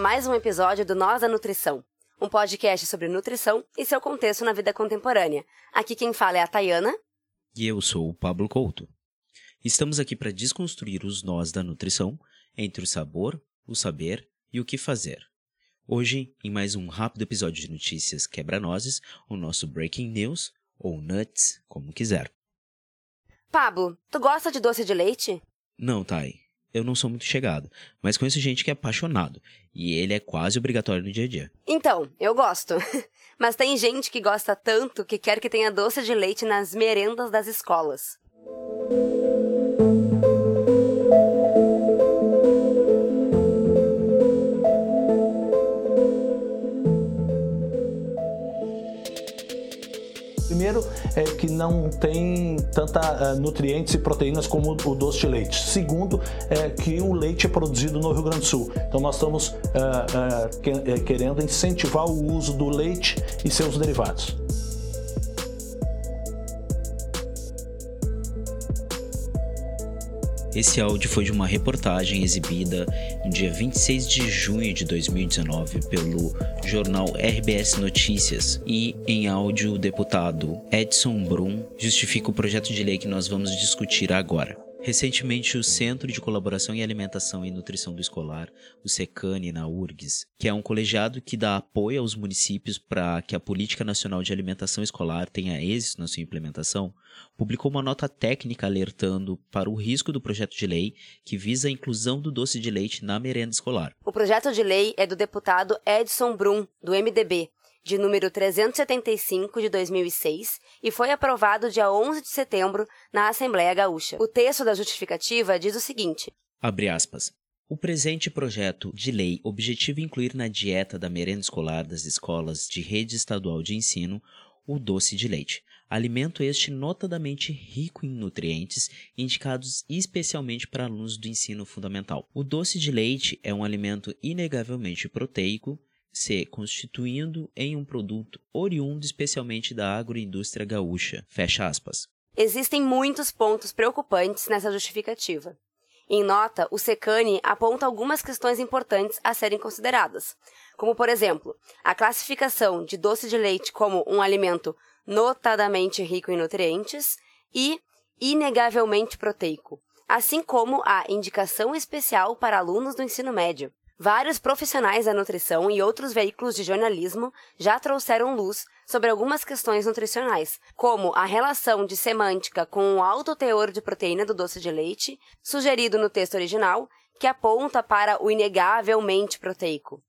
mais um episódio do Nós da Nutrição, um podcast sobre nutrição e seu contexto na vida contemporânea. Aqui quem fala é a Tayana. E eu sou o Pablo Couto. Estamos aqui para desconstruir os nós da nutrição entre o sabor, o saber e o que fazer. Hoje, em mais um rápido episódio de notícias quebra-nozes, o nosso Breaking News, ou Nuts, como quiser. Pablo, tu gosta de doce de leite? Não, Thay. Eu não sou muito chegado, mas conheço gente que é apaixonado, e ele é quase obrigatório no dia a dia. Então, eu gosto. Mas tem gente que gosta tanto que quer que tenha doce de leite nas merendas das escolas. Primeiro, é que não tem tanta uh, nutrientes e proteínas como o doce de leite. Segundo, é que o leite é produzido no Rio Grande do Sul. Então, nós estamos uh, que, querendo incentivar o uso do leite e seus derivados. Esse áudio foi de uma reportagem exibida no dia 26 de junho de 2019 pelo jornal RBS Notícias e em áudio o deputado Edson Brum justifica o projeto de lei que nós vamos discutir agora. Recentemente, o Centro de Colaboração em Alimentação e Nutrição do Escolar, o SECANE, na URGS, que é um colegiado que dá apoio aos municípios para que a Política Nacional de Alimentação Escolar tenha êxito na sua implementação, publicou uma nota técnica alertando para o risco do projeto de lei que visa a inclusão do doce de leite na merenda escolar. O projeto de lei é do deputado Edson Brum, do MDB, de número 375 de 2006 e foi aprovado dia 11 de setembro na Assembleia Gaúcha. O texto da justificativa diz o seguinte: Abre aspas. O presente projeto de lei objetiva incluir na dieta da merenda escolar das escolas de rede estadual de ensino o doce de leite, alimento este notadamente rico em nutrientes, indicados especialmente para alunos do ensino fundamental. O doce de leite é um alimento inegavelmente proteico, se constituindo em um produto oriundo especialmente da agroindústria gaúcha. Fecha aspas. Existem muitos pontos preocupantes nessa justificativa. Em nota, o Secane aponta algumas questões importantes a serem consideradas, como, por exemplo, a classificação de doce de leite como um alimento notadamente rico em nutrientes e inegavelmente proteico, assim como a indicação especial para alunos do ensino médio. Vários profissionais da nutrição e outros veículos de jornalismo já trouxeram luz sobre algumas questões nutricionais, como a relação de semântica com o alto teor de proteína do doce de leite, sugerido no texto original, que aponta para o inegavelmente proteico.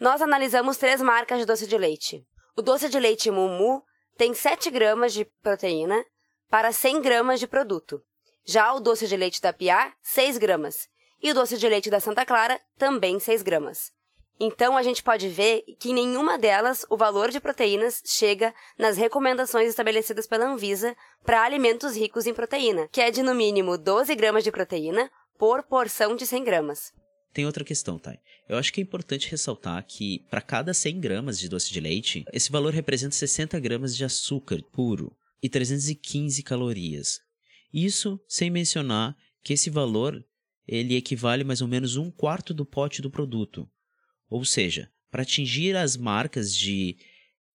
Nós analisamos três marcas de doce de leite. O doce de leite Mumu tem 7 gramas de proteína para 100 gramas de produto. Já o doce de leite da Piá, 6 gramas e o doce de leite da Santa Clara, também 6 gramas. Então a gente pode ver que em nenhuma delas o valor de proteínas chega nas recomendações estabelecidas pela Anvisa para alimentos ricos em proteína, que é de no mínimo 12 gramas de proteína por porção de 100 gramas. Tem outra questão, Thay. Eu acho que é importante ressaltar que, para cada 100 gramas de doce de leite, esse valor representa 60 gramas de açúcar puro e 315 calorias. Isso sem mencionar que esse valor ele equivale mais ou menos um quarto do pote do produto. Ou seja, para atingir as marcas de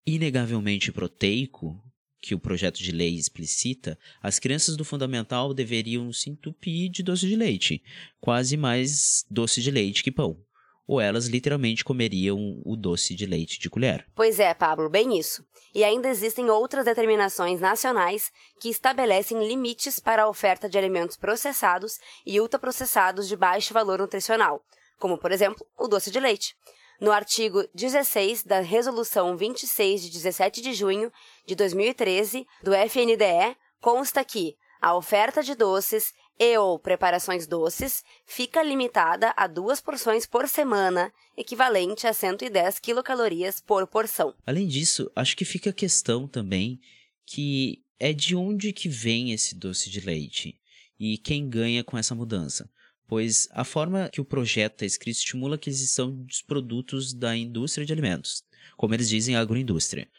inegavelmente proteico que o projeto de lei explicita, as crianças do fundamental deveriam se entupir de doce de leite, quase mais doce de leite que pão ou elas literalmente comeriam o doce de leite de colher. Pois é, Pablo, bem isso. E ainda existem outras determinações nacionais que estabelecem limites para a oferta de alimentos processados e ultraprocessados de baixo valor nutricional, como, por exemplo, o doce de leite. No artigo 16 da Resolução 26 de 17 de junho de 2013 do FNDE, consta que a oferta de doces e ou preparações doces fica limitada a duas porções por semana, equivalente a 110 quilocalorias por porção. Além disso, acho que fica a questão também que é de onde que vem esse doce de leite e quem ganha com essa mudança. Pois a forma que o projeto está escrito estimula a aquisição dos produtos da indústria de alimentos, como eles dizem, agroindústria.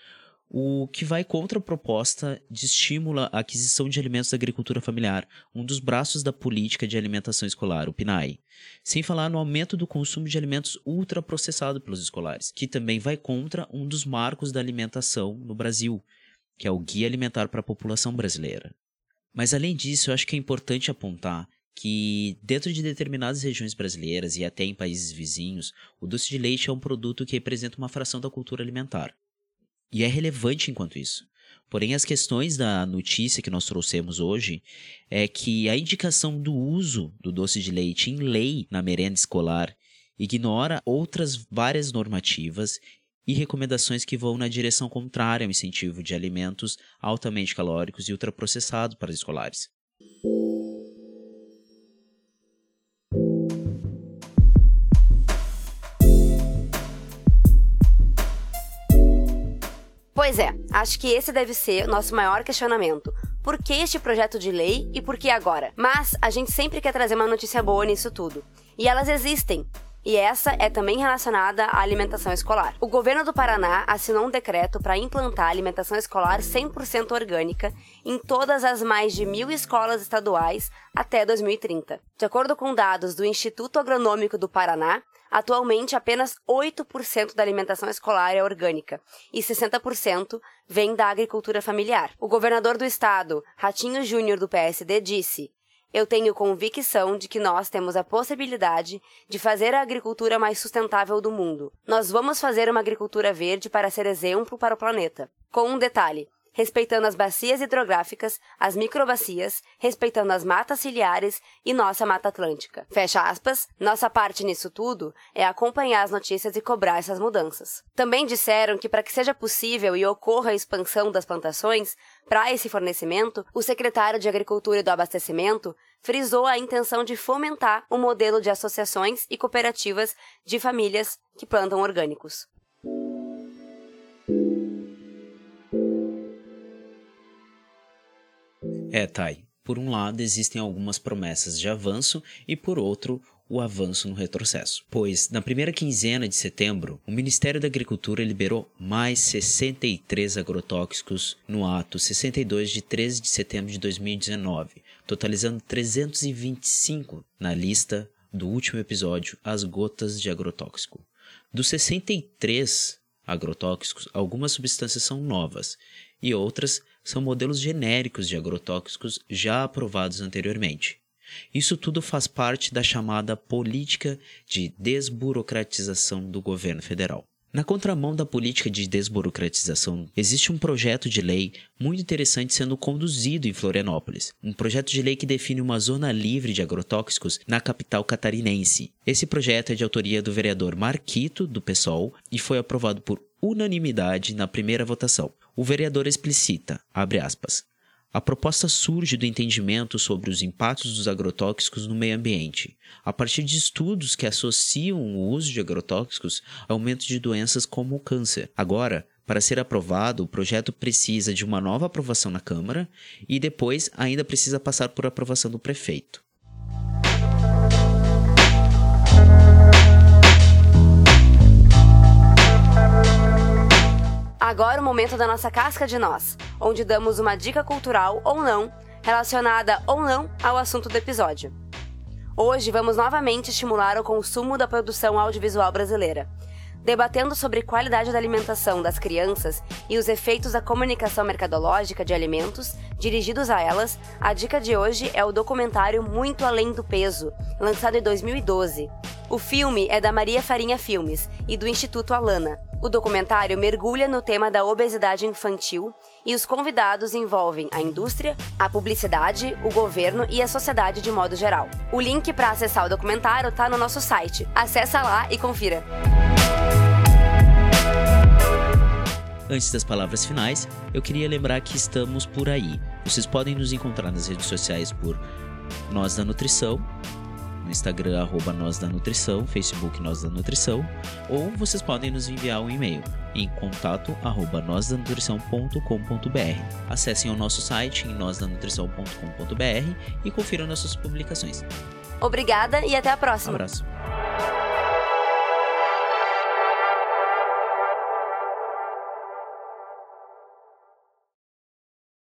O que vai contra a proposta de estímulo à aquisição de alimentos da agricultura familiar, um dos braços da política de alimentação escolar, o PNAE. Sem falar no aumento do consumo de alimentos ultraprocessados pelos escolares, que também vai contra um dos marcos da alimentação no Brasil, que é o Guia Alimentar para a População Brasileira. Mas além disso, eu acho que é importante apontar que dentro de determinadas regiões brasileiras e até em países vizinhos, o doce de leite é um produto que representa uma fração da cultura alimentar. E é relevante enquanto isso. Porém, as questões da notícia que nós trouxemos hoje é que a indicação do uso do doce de leite em lei na merenda escolar ignora outras várias normativas e recomendações que vão na direção contrária ao incentivo de alimentos altamente calóricos e ultraprocessados para os escolares. Pois é, acho que esse deve ser o nosso maior questionamento. Por que este projeto de lei e por que agora? Mas a gente sempre quer trazer uma notícia boa nisso tudo. E elas existem. E essa é também relacionada à alimentação escolar. O governo do Paraná assinou um decreto para implantar alimentação escolar 100% orgânica em todas as mais de mil escolas estaduais até 2030. De acordo com dados do Instituto Agronômico do Paraná, Atualmente, apenas 8% da alimentação escolar é orgânica e 60% vem da agricultura familiar. O governador do estado, Ratinho Júnior do PSD, disse: Eu tenho convicção de que nós temos a possibilidade de fazer a agricultura mais sustentável do mundo. Nós vamos fazer uma agricultura verde para ser exemplo para o planeta. Com um detalhe: respeitando as bacias hidrográficas, as microbacias, respeitando as matas ciliares e nossa Mata Atlântica. Fecha aspas, nossa parte nisso tudo é acompanhar as notícias e cobrar essas mudanças. Também disseram que para que seja possível e ocorra a expansão das plantações, para esse fornecimento, o secretário de Agricultura e do Abastecimento frisou a intenção de fomentar o um modelo de associações e cooperativas de famílias que plantam orgânicos. É, Thay. Por um lado, existem algumas promessas de avanço e, por outro, o avanço no retrocesso. Pois, na primeira quinzena de setembro, o Ministério da Agricultura liberou mais 63 agrotóxicos no ato 62 de 13 de setembro de 2019, totalizando 325 na lista do último episódio As Gotas de Agrotóxico. Dos 63 agrotóxicos, algumas substâncias são novas e outras são modelos genéricos de agrotóxicos já aprovados anteriormente. Isso tudo faz parte da chamada política de desburocratização do governo federal. Na contramão da política de desburocratização, existe um projeto de lei muito interessante sendo conduzido em Florianópolis. Um projeto de lei que define uma zona livre de agrotóxicos na capital catarinense. Esse projeto é de autoria do vereador Marquito, do PSOL, e foi aprovado por unanimidade na primeira votação. O vereador explicita, abre aspas, a proposta surge do entendimento sobre os impactos dos agrotóxicos no meio ambiente, a partir de estudos que associam o uso de agrotóxicos a aumento de doenças como o câncer. Agora, para ser aprovado, o projeto precisa de uma nova aprovação na Câmara e depois ainda precisa passar por aprovação do prefeito. Agora o momento da nossa casca de nós, onde damos uma dica cultural ou não, relacionada ou não ao assunto do episódio. Hoje vamos novamente estimular o consumo da produção audiovisual brasileira, debatendo sobre qualidade da alimentação das crianças e os efeitos da comunicação mercadológica de alimentos dirigidos a elas. A dica de hoje é o documentário Muito Além do Peso, lançado em 2012. O filme é da Maria Farinha Filmes e do Instituto Alana o documentário mergulha no tema da obesidade infantil e os convidados envolvem a indústria, a publicidade, o governo e a sociedade de modo geral. O link para acessar o documentário está no nosso site. Acesse lá e confira. Antes das palavras finais, eu queria lembrar que estamos por aí. Vocês podem nos encontrar nas redes sociais por Nós da Nutrição no Instagram, arroba Nós da Nutrição, Facebook Nós da Nutrição, ou vocês podem nos enviar um e-mail em contato arroba nosdanutrição.com.br. Acessem o nosso site em nosdanutrição.com.br e confiram nossas publicações. Obrigada e até a próxima. Um abraço.